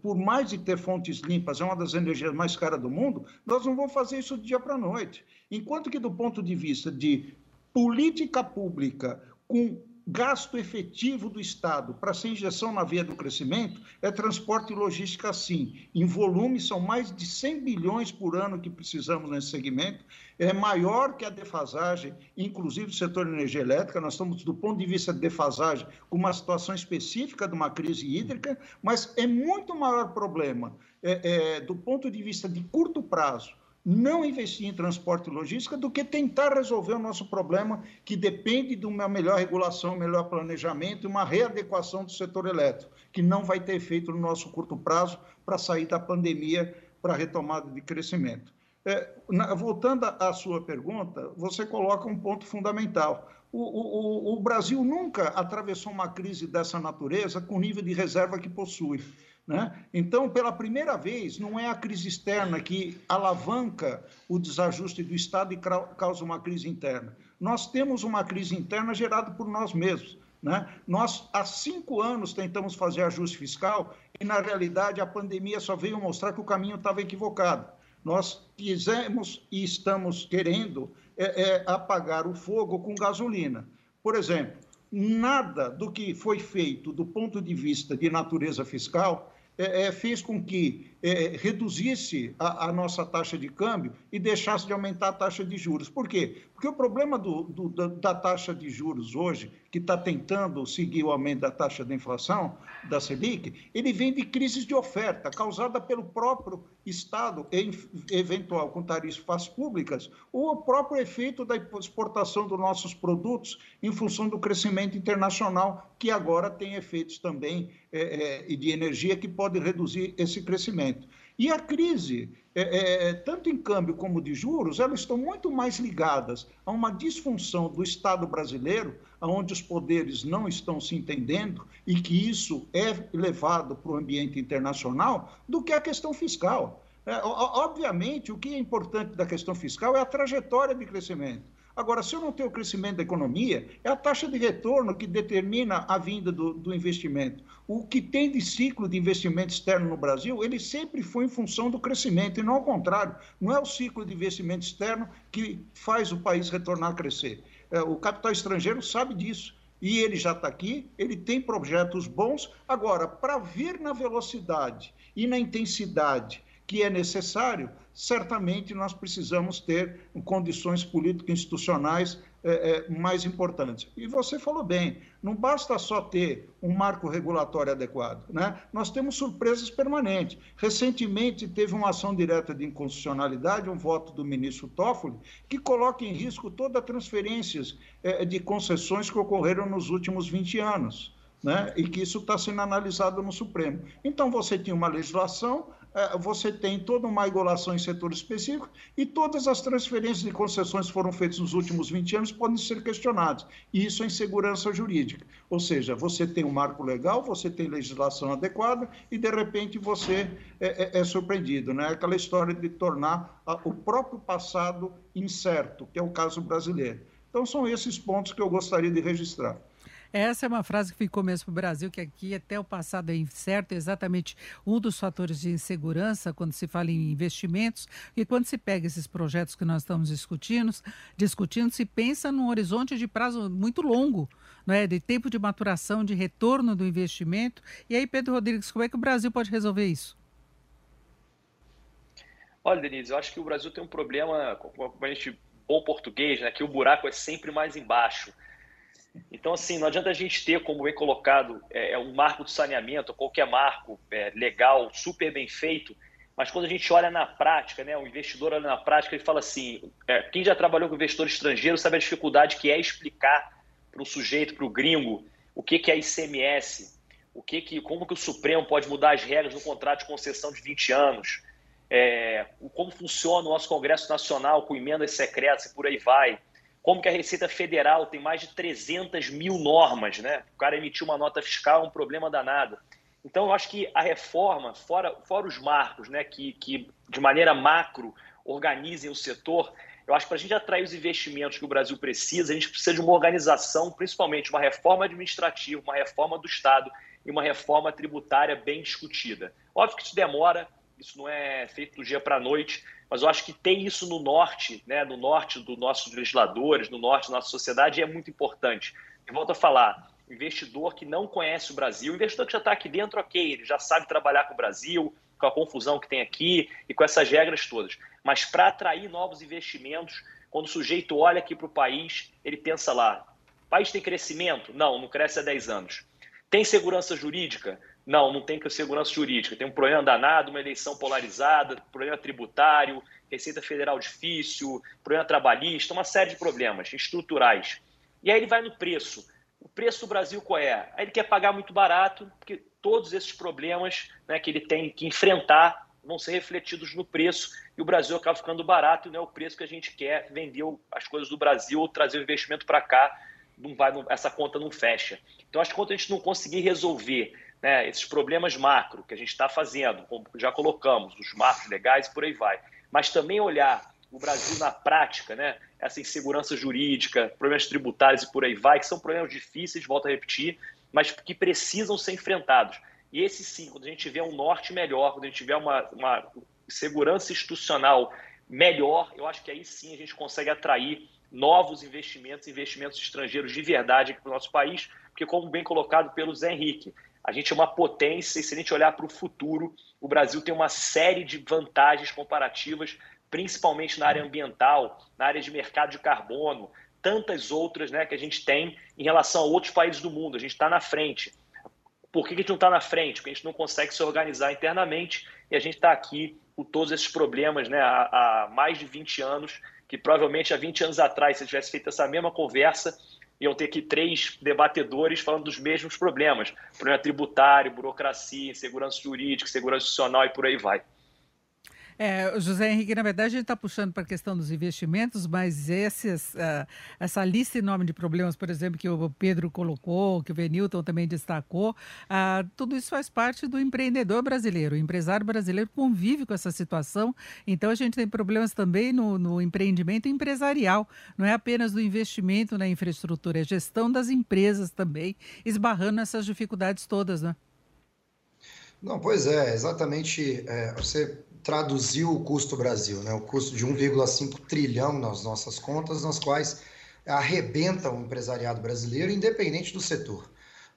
por mais de ter fontes limpas, é uma das energias mais caras do mundo, nós não vamos fazer isso do dia para a noite. Enquanto que, do ponto de vista de política pública com gasto efetivo do Estado para essa injeção na via do crescimento é transporte e logística sim. Em volume, são mais de 100 bilhões por ano que precisamos nesse segmento. É maior que a defasagem, inclusive do setor de energia elétrica. Nós estamos, do ponto de vista de defasagem, com uma situação específica de uma crise hídrica, mas é muito maior problema é, é, do ponto de vista de curto prazo não investir em transporte e logística do que tentar resolver o nosso problema, que depende de uma melhor regulação, melhor planejamento e uma readequação do setor elétrico, que não vai ter efeito no nosso curto prazo para sair da pandemia para a retomada de crescimento. É, na, voltando à sua pergunta, você coloca um ponto fundamental. O, o, o Brasil nunca atravessou uma crise dessa natureza com o nível de reserva que possui. Né? Então, pela primeira vez, não é a crise externa que alavanca o desajuste do Estado e causa uma crise interna. Nós temos uma crise interna gerada por nós mesmos. Né? Nós, há cinco anos, tentamos fazer ajuste fiscal e, na realidade, a pandemia só veio mostrar que o caminho estava equivocado. Nós quisemos e estamos querendo é, é, apagar o fogo com gasolina. Por exemplo, nada do que foi feito do ponto de vista de natureza fiscal é, é, fez com que é, reduzisse a, a, nossa taxa de câmbio e deixasse de aumentar a taxa de juros. Por quê? Porque o problema do, do, da, da, taxa de juros hoje, que está tentando seguir o aumento da taxa de inflação, da Selic, ele vem de crises de oferta, causada pelo próprio Estado, em, eventual com tarifas públicas, ou o próprio efeito da exportação dos nossos produtos em função do crescimento internacional, que agora tem efeitos também é, é, de energia que pode reduzir esse crescimento. E a crise, é, é, tanto em câmbio como de juros, elas estão muito mais ligadas a uma disfunção do Estado brasileiro, onde os poderes não estão se entendendo e que isso é levado para o ambiente internacional, do que a questão fiscal. É, obviamente, o que é importante da questão fiscal é a trajetória de crescimento. Agora, se eu não tenho crescimento da economia, é a taxa de retorno que determina a vinda do, do, investimento. O que tem de ciclo de investimento externo no Brasil, ele sempre foi em função do crescimento, e não ao contrário. Não é o ciclo de investimento externo que faz o país retornar a crescer. É, o capital estrangeiro sabe disso. E ele já está aqui, ele tem projetos bons. Agora, para vir na velocidade e na intensidade que é necessário, certamente nós precisamos ter condições político-institucionais é, é, mais importantes. E você falou bem, não basta só ter um marco regulatório adequado, né? Nós temos surpresas permanentes. Recentemente teve uma ação direta de inconstitucionalidade, um voto do ministro Toffoli, que coloca em risco todas as transferências é, de concessões que ocorreram nos últimos 20 anos. Né? E que isso está sendo analisado no Supremo. Então, você tinha uma legislação você tem toda uma regulação em setor específico e todas as transferências de concessões que foram feitas nos últimos 20 anos podem ser questionadas. E isso é insegurança jurídica. Ou seja, você tem um marco legal, você tem legislação adequada e, de repente, você é, é, é surpreendido. Né? Aquela história de tornar o próprio passado incerto, que é o caso brasileiro. Então, são esses pontos que eu gostaria de registrar. Essa é uma frase que ficou mesmo para o Brasil, que aqui até o passado é incerto, é exatamente um dos fatores de insegurança quando se fala em investimentos. E quando se pega esses projetos que nós estamos discutindo, discutindo se pensa num horizonte de prazo muito longo, não é? de tempo de maturação, de retorno do investimento. E aí, Pedro Rodrigues, como é que o Brasil pode resolver isso? Olha, Denise, eu acho que o Brasil tem um problema, como a gente bom português, né, que o buraco é sempre mais embaixo. Então, assim, não adianta a gente ter, como bem colocado, é, é, um marco de saneamento, qualquer marco é, legal, super bem feito, mas quando a gente olha na prática, né, o investidor olha na prática, ele fala assim: é, quem já trabalhou com investidor estrangeiro sabe a dificuldade que é explicar para o sujeito, para o gringo, o que, que é ICMS, o que que, como que o Supremo pode mudar as regras no contrato de concessão de 20 anos, é, como funciona o nosso Congresso Nacional com emendas secretas e por aí vai como que a Receita Federal tem mais de 300 mil normas, né? O cara emitiu uma nota fiscal é um problema danado. Então, eu acho que a reforma, fora, fora os marcos, né, que, que de maneira macro organizem o setor, eu acho que para a gente atrair os investimentos que o Brasil precisa, a gente precisa de uma organização, principalmente uma reforma administrativa, uma reforma do Estado e uma reforma tributária bem discutida. Óbvio que isso demora, isso não é feito do dia para a noite, mas eu acho que tem isso no norte, né, no norte dos nossos legisladores, no norte da nossa sociedade, e é muito importante. E volto a falar, investidor que não conhece o Brasil, investidor que já está aqui dentro, ok, ele já sabe trabalhar com o Brasil, com a confusão que tem aqui e com essas regras todas. Mas para atrair novos investimentos, quando o sujeito olha aqui para o país, ele pensa lá, país tem crescimento? Não, não cresce há 10 anos. Tem segurança jurídica? Não, não tem segurança jurídica. Tem um problema danado, uma eleição polarizada, problema tributário, Receita Federal difícil, problema trabalhista, uma série de problemas estruturais. E aí ele vai no preço. O preço do Brasil qual é? Aí ele quer pagar muito barato, porque todos esses problemas né, que ele tem que enfrentar vão ser refletidos no preço e o Brasil acaba ficando barato e não é o preço que a gente quer vender as coisas do Brasil ou trazer o investimento para cá, não vai, essa conta não fecha. Então, acho que quando a gente não conseguir resolver né, esses problemas macro que a gente está fazendo, como já colocamos, os marcos legais e por aí vai, mas também olhar o Brasil na prática, né, essa insegurança jurídica, problemas tributários e por aí vai, que são problemas difíceis, volto a repetir, mas que precisam ser enfrentados. E esse sim, quando a gente tiver um norte melhor, quando a gente tiver uma, uma segurança institucional melhor, eu acho que aí sim a gente consegue atrair novos investimentos, investimentos estrangeiros de verdade aqui para o nosso país, porque, como bem colocado pelo Zé Henrique, a gente é uma potência e se a gente olhar para o futuro, o Brasil tem uma série de vantagens comparativas, principalmente na área ambiental, na área de mercado de carbono, tantas outras né, que a gente tem em relação a outros países do mundo. A gente está na frente. Por que a gente não está na frente? Porque a gente não consegue se organizar internamente e a gente está aqui com todos esses problemas né, há, há mais de 20 anos, que provavelmente há 20 anos atrás, se tivesse feito essa mesma conversa, iam ter aqui três debatedores falando dos mesmos problemas: problema tributário, burocracia, segurança jurídica, segurança institucional e por aí vai. É, José Henrique, na verdade, a gente está puxando para a questão dos investimentos, mas esses, uh, essa lista enorme de problemas, por exemplo, que o Pedro colocou, que o Venilton também destacou, uh, tudo isso faz parte do empreendedor brasileiro. O empresário brasileiro convive com essa situação, então a gente tem problemas também no, no empreendimento empresarial, não é apenas do investimento na infraestrutura, é gestão das empresas também, esbarrando nessas dificuldades todas, né? Não, pois é, exatamente. É, você traduziu o custo Brasil, né? o custo de 1,5 trilhão nas nossas contas, nas quais arrebenta o empresariado brasileiro, independente do setor.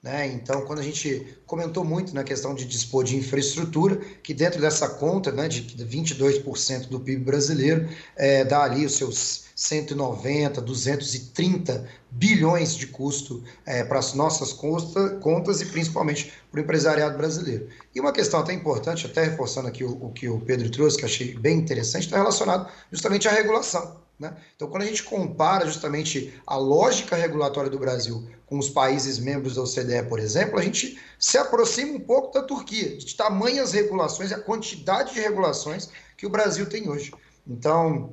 Né? Então, quando a gente comentou muito na questão de dispor de infraestrutura, que dentro dessa conta né, de 22% do PIB brasileiro, é, dá ali os seus 190, 230 bilhões de custo é, para as nossas conta, contas e principalmente para o empresariado brasileiro. E uma questão até importante, até reforçando aqui o, o que o Pedro trouxe, que achei bem interessante, está relacionado justamente à regulação. Né? Então, quando a gente compara justamente a lógica regulatória do Brasil com os países membros da OCDE, por exemplo, a gente se aproxima um pouco da Turquia, de tamanhas regulações e a quantidade de regulações que o Brasil tem hoje. Então,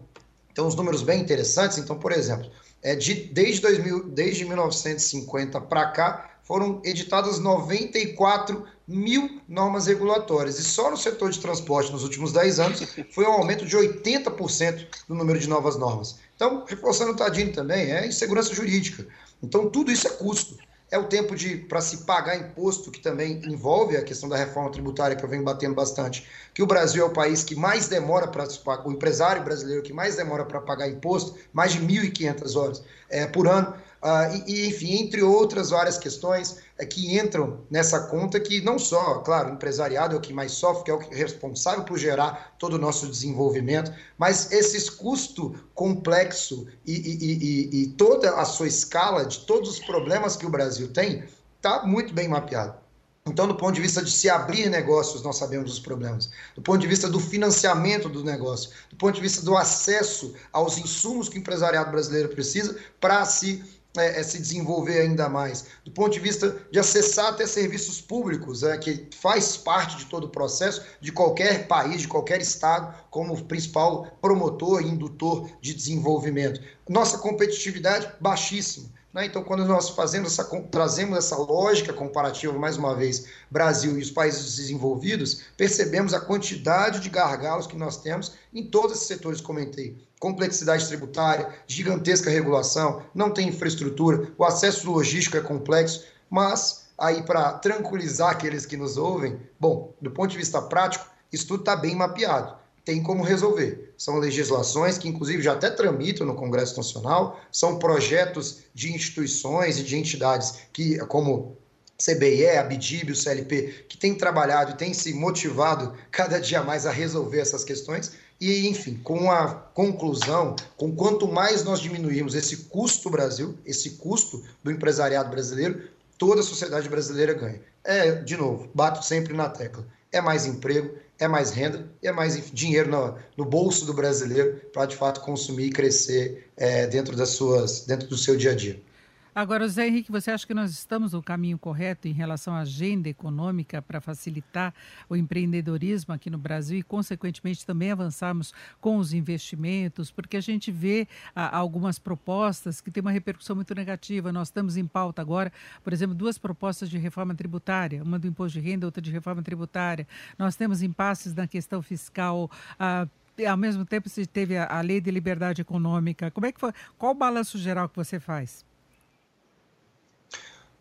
tem uns números bem interessantes. Então, por exemplo, é de, desde, 2000, desde 1950 para cá, foram editadas 94 mil normas regulatórias. E só no setor de transporte, nos últimos 10 anos, foi um aumento de 80% no número de novas normas. Então, reforçando o Tadini também, é insegurança jurídica. Então, tudo isso é custo é o tempo de para se pagar imposto, que também envolve a questão da reforma tributária, que eu venho batendo bastante, que o Brasil é o país que mais demora para o empresário brasileiro que mais demora para pagar imposto, mais de 1.500 horas é, por ano. Uh, e, enfim, entre outras várias questões é, que entram nessa conta, que não só, claro, o empresariado é o que mais sofre, que é o responsável por gerar todo o nosso desenvolvimento, mas esses custo complexo e, e, e, e toda a sua escala de todos os problemas que o Brasil tem, está muito bem mapeado. Então, do ponto de vista de se abrir negócios, nós sabemos os problemas. Do ponto de vista do financiamento do negócio, do ponto de vista do acesso aos insumos que o empresariado brasileiro precisa para se é, é, se desenvolver ainda mais, do ponto de vista de acessar até serviços públicos, é, que faz parte de todo o processo de qualquer país, de qualquer estado, como principal promotor e indutor de desenvolvimento. Nossa competitividade baixíssima. Né? Então, quando nós fazemos essa, trazemos essa lógica comparativa, mais uma vez, Brasil e os países desenvolvidos, percebemos a quantidade de gargalos que nós temos em todos esses setores que comentei. Complexidade tributária, gigantesca regulação, não tem infraestrutura, o acesso logístico é complexo, mas aí para tranquilizar aqueles que nos ouvem, bom, do ponto de vista prático, isso tudo está bem mapeado tem como resolver. São legislações que, inclusive, já até tramitam no Congresso Nacional, são projetos de instituições e de entidades que, como CBE, a BDIB, o CLP, que têm trabalhado e têm se motivado cada dia mais a resolver essas questões. E, enfim, com a conclusão, com quanto mais nós diminuirmos esse custo Brasil, esse custo do empresariado brasileiro, toda a sociedade brasileira ganha. É, de novo, bato sempre na tecla. É mais emprego, é mais renda é mais dinheiro no, no bolso do brasileiro para de fato consumir e crescer é, dentro das suas, dentro do seu dia a dia. Agora, Zé Henrique, você acha que nós estamos no caminho correto em relação à agenda econômica para facilitar o empreendedorismo aqui no Brasil e, consequentemente, também avançarmos com os investimentos? Porque a gente vê ah, algumas propostas que têm uma repercussão muito negativa. Nós estamos em pauta agora, por exemplo, duas propostas de reforma tributária, uma do imposto de renda, outra de reforma tributária. Nós temos impasses na questão fiscal. Ah, ao mesmo tempo, se teve a, a lei de liberdade econômica. Como é que foi? Qual o balanço geral que você faz?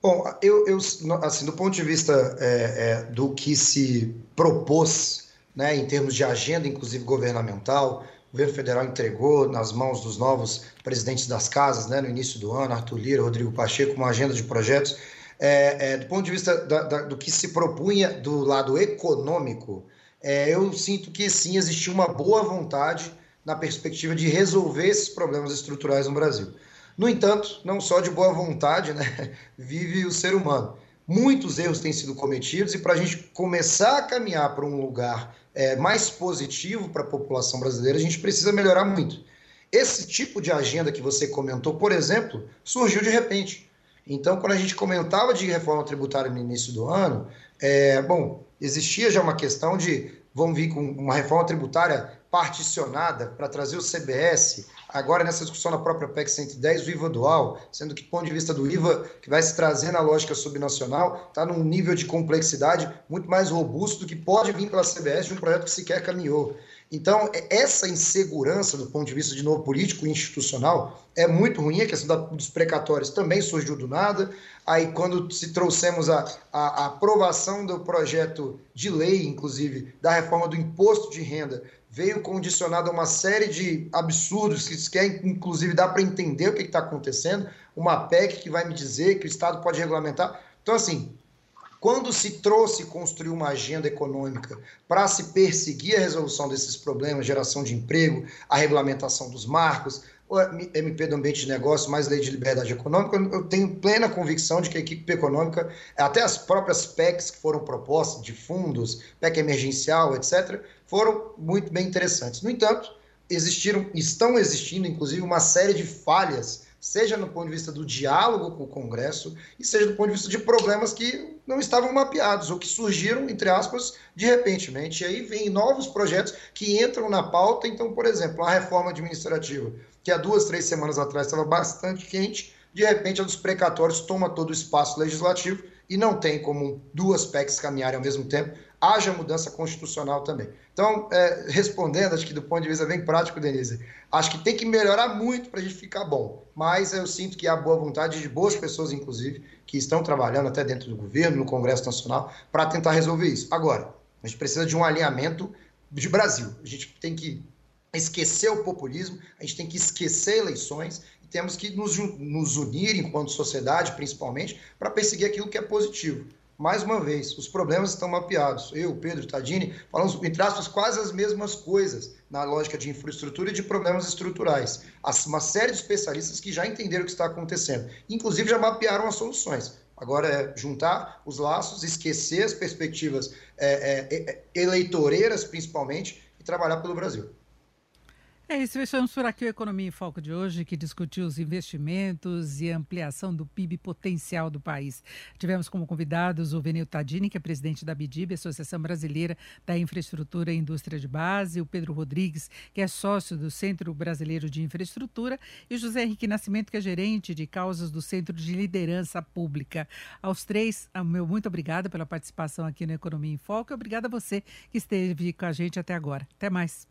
Bom, eu, eu assim, do ponto de vista é, é, do que se propôs, né, em termos de agenda, inclusive governamental, o governo federal entregou nas mãos dos novos presidentes das casas, né, no início do ano, Arthur Lira, Rodrigo Pacheco, uma agenda de projetos. É, é, do ponto de vista da, da, do que se propunha do lado econômico, é, eu sinto que sim, existia uma boa vontade na perspectiva de resolver esses problemas estruturais no Brasil. No entanto, não só de boa vontade né, vive o ser humano. Muitos erros têm sido cometidos e para a gente começar a caminhar para um lugar é, mais positivo para a população brasileira, a gente precisa melhorar muito. Esse tipo de agenda que você comentou, por exemplo, surgiu de repente. Então, quando a gente comentava de reforma tributária no início do ano, é, bom, existia já uma questão de vamos vir com uma reforma tributária particionada para trazer o CBS, agora nessa discussão na própria PEC 110, o IVA dual, sendo que, do ponto de vista do IVA, que vai se trazer na lógica subnacional, está num nível de complexidade muito mais robusto do que pode vir pela CBS de um projeto que sequer caminhou. Então, essa insegurança do ponto de vista de novo político e institucional é muito ruim. A questão dos precatórios também surgiu do nada. Aí, quando se trouxemos a, a, a aprovação do projeto de lei, inclusive, da reforma do imposto de renda, veio condicionado a uma série de absurdos que quer, inclusive, dá para entender o que está acontecendo. Uma PEC que vai me dizer que o Estado pode regulamentar. Então, assim, quando se trouxe construiu uma agenda econômica para se perseguir a resolução desses problemas, geração de emprego, a regulamentação dos marcos, MP do Ambiente de Negócio, mais lei de liberdade econômica, eu tenho plena convicção de que a equipe econômica, até as próprias PECs que foram propostas, de fundos, PEC emergencial, etc., foram muito bem interessantes. No entanto, existiram, estão existindo, inclusive, uma série de falhas, seja no ponto de vista do diálogo com o Congresso, e seja do ponto de vista de problemas que não estavam mapeados, ou que surgiram, entre aspas, de repentemente. E aí vem novos projetos que entram na pauta. Então, por exemplo, a reforma administrativa, que há duas, três semanas atrás estava bastante quente, de repente a dos precatórios toma todo o espaço legislativo e não tem como duas PECs caminharem ao mesmo tempo haja mudança constitucional também. Então, é, respondendo, acho que do ponto de vista bem prático, Denise, acho que tem que melhorar muito para a gente ficar bom. Mas eu sinto que há boa vontade de boas pessoas, inclusive, que estão trabalhando até dentro do governo, no Congresso Nacional, para tentar resolver isso. Agora, a gente precisa de um alinhamento de Brasil. A gente tem que esquecer o populismo, a gente tem que esquecer eleições e temos que nos, nos unir enquanto sociedade, principalmente, para perseguir aquilo que é positivo mais uma vez, os problemas estão mapeados. Eu, Pedro, Tadini, falamos, entre aspas, quase as mesmas coisas na lógica de infraestrutura e de problemas estruturais. Uma série de especialistas que já entenderam o que está acontecendo, inclusive já mapearam as soluções. Agora é juntar os laços, esquecer as perspectivas é, é, é eleitoreiras, principalmente, e trabalhar pelo Brasil. É isso, fechamos por aqui o Economia em Foco de hoje, que discutiu os investimentos e ampliação do PIB potencial do país. Tivemos como convidados o Venil Tadini, que é presidente da BIDIB, Associação Brasileira da Infraestrutura e Indústria de Base, o Pedro Rodrigues, que é sócio do Centro Brasileiro de Infraestrutura, e o José Henrique Nascimento, que é gerente de causas do Centro de Liderança Pública. Aos três, meu muito obrigada pela participação aqui no Economia em Foco e obrigada a você que esteve com a gente até agora. Até mais.